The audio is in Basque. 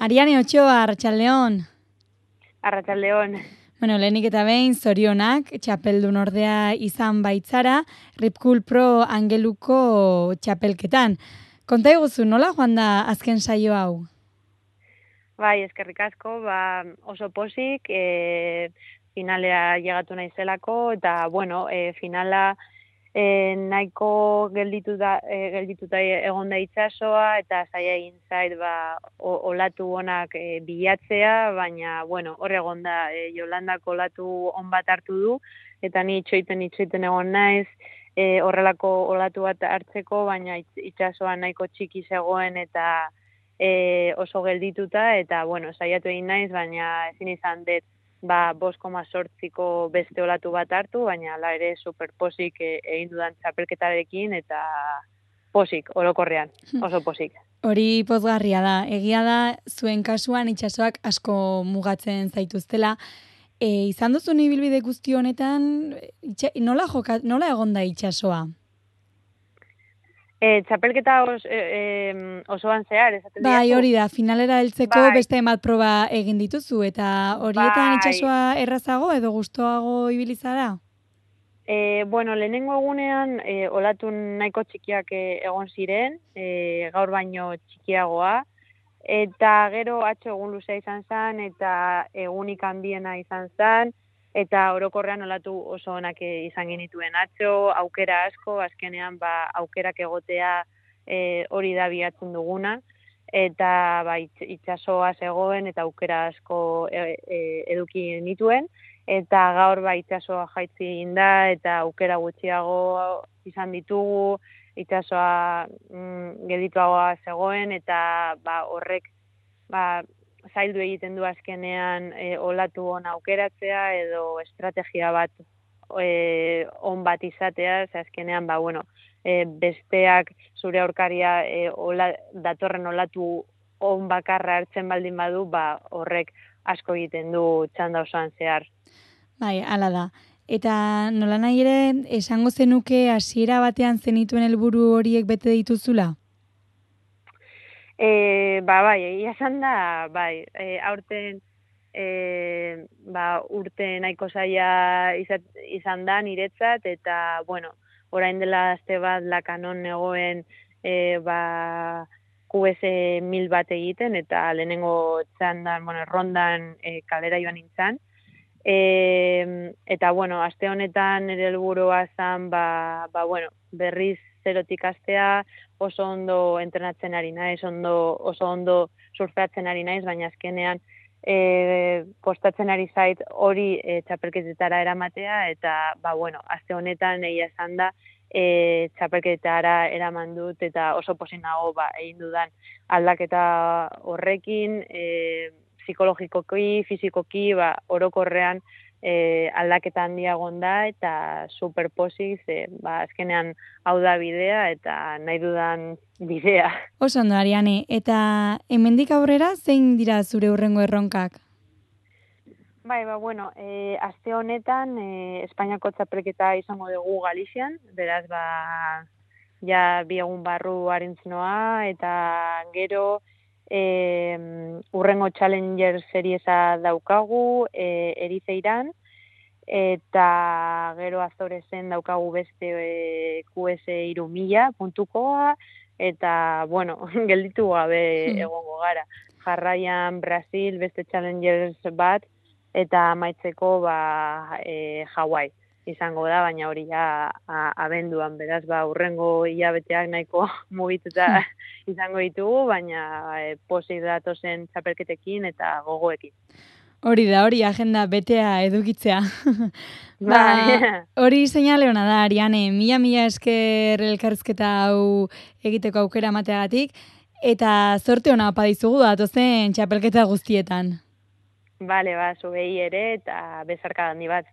Ariane Ochoa, Arratxaldeon. Arratxaldeon. Bueno, lehenik eta behin, zorionak, txapeldun ordea izan baitzara, Ripkul Pro Angeluko txapelketan. Konta eguzu, nola joan da azken saio hau? Bai, eskerrik asko, ba, oso posik, e, finalea llegatu naizelako, eta, bueno, e, finala e, nahiko gelditu da, e, geldituta egon da itxasoa, eta zaila egin zait ba, olatu honak e, bilatzea, baina, bueno, hor egon da, e, Jolandako olatu on bat hartu du, eta ni itxoiten itxoiten egon naiz, e, horrelako olatu bat hartzeko, baina itxasoa nahiko txiki zegoen, eta e, oso geldituta, eta, bueno, saiatu egin naiz, baina ezin izan dut, ba, koma sortziko beste olatu bat hartu, baina ala ere superposik e, egin dudan txapelketarekin eta posik, orokorrean, hmm. oso posik. Hori pozgarria da, egia da zuen kasuan itxasoak asko mugatzen zaituztela. E, izan duzu ibilbide guzti honetan, nola, joka, nola egon da itxasoa? E, txapelketa os, e, e, osoan zehar, esaten Bai, hori da, finalera heltzeko bai. beste emat proba egin dituzu, eta horietan bai. itxasua errazago edo gustoago ibilizara? E, bueno, lehenengo egunean, e, olatun nahiko txikiak e, egon ziren, e, gaur baino txikiagoa, eta gero atxo egun luzea izan zen, eta egunik handiena izan zen, eta orokorrean olatu oso onak izan genituen. Atxo, aukera asko, azkenean ba, aukerak egotea e, hori da biatzen duguna, eta ba, itxasoa zegoen eta aukera asko e, e, eduki genituen, eta gaur ba, itxasoa jaitzi da eta aukera gutxiago izan ditugu, itxasoa mm, gedituagoa zegoen, eta ba, horrek ba, zaildu egiten du azkenean e, olatu on aukeratzea edo estrategia bat e, on bat izatea, ze azkenean ba bueno, e, besteak zure aurkaria e, ola, datorren olatu on bakarra hartzen baldin badu, ba horrek asko egiten du txanda osoan zehar. Bai, hala da. Eta nola nahi ere, esango zenuke hasiera batean zenituen helburu horiek bete dituzula? E, ba, bai, egia esan da, bai, e, aurten, e, ba, urte nahiko zaila izan da niretzat, eta, bueno, orain dela azte bat lakanon negoen, e, ba, QS mil bat egiten, eta lehenengo txandan, bueno, rondan e, kalera joan nintzen. E, eta, bueno, aste honetan ere helburua zan, ba, ba, bueno, berriz zerotik astea, oso ondo entrenatzen ari naiz, ondo, oso ondo surfeatzen ari naiz, baina azkenean e, kostatzen ari zait hori e, txapelketetara eramatea, eta, ba, bueno, azte honetan egia esan da, e, txapelketetara eraman dut, eta oso posinago, ba, egin dudan aldaketa horrekin, e, psikologikoki, fizikoki, ba, orokorrean, e, aldaketa handia da eta superposiz, e, ba, azkenean hau da bidea eta nahi dudan bidea. Oso ondo, Ariane, eta hemendik aurrera zein dira zure urrengo erronkak? Bai, ba, bueno, e, azte honetan e, Espainiako txapelketa izango dugu Galizian, beraz, ba, ja bi egun barru harintzinoa, eta gero e, urrengo Challenger seriesa daukagu e, erizeiran, eta gero azorezen daukagu beste e, QS iru mila puntukoa, eta, bueno, gelditu gabe hmm. egongo gara. Jarraian Brasil beste Challengers bat, eta maitzeko ba, e, Hawaii izango da, baina hori ja abenduan, beraz, ba, urrengo hilabeteak nahiko mugituta hmm. izango ditugu, baina e, posi datozen txapelketekin eta gogoekin. Hori da, hori agenda betea edukitzea. ba, hori seinale hona da, Ariane, mila mila esker elkarrizketa hau egiteko aukera mateagatik, eta zorte hona apadizugu datozen txapelketa guztietan. Bale, ba, zubei ere, eta bezarka handi bat.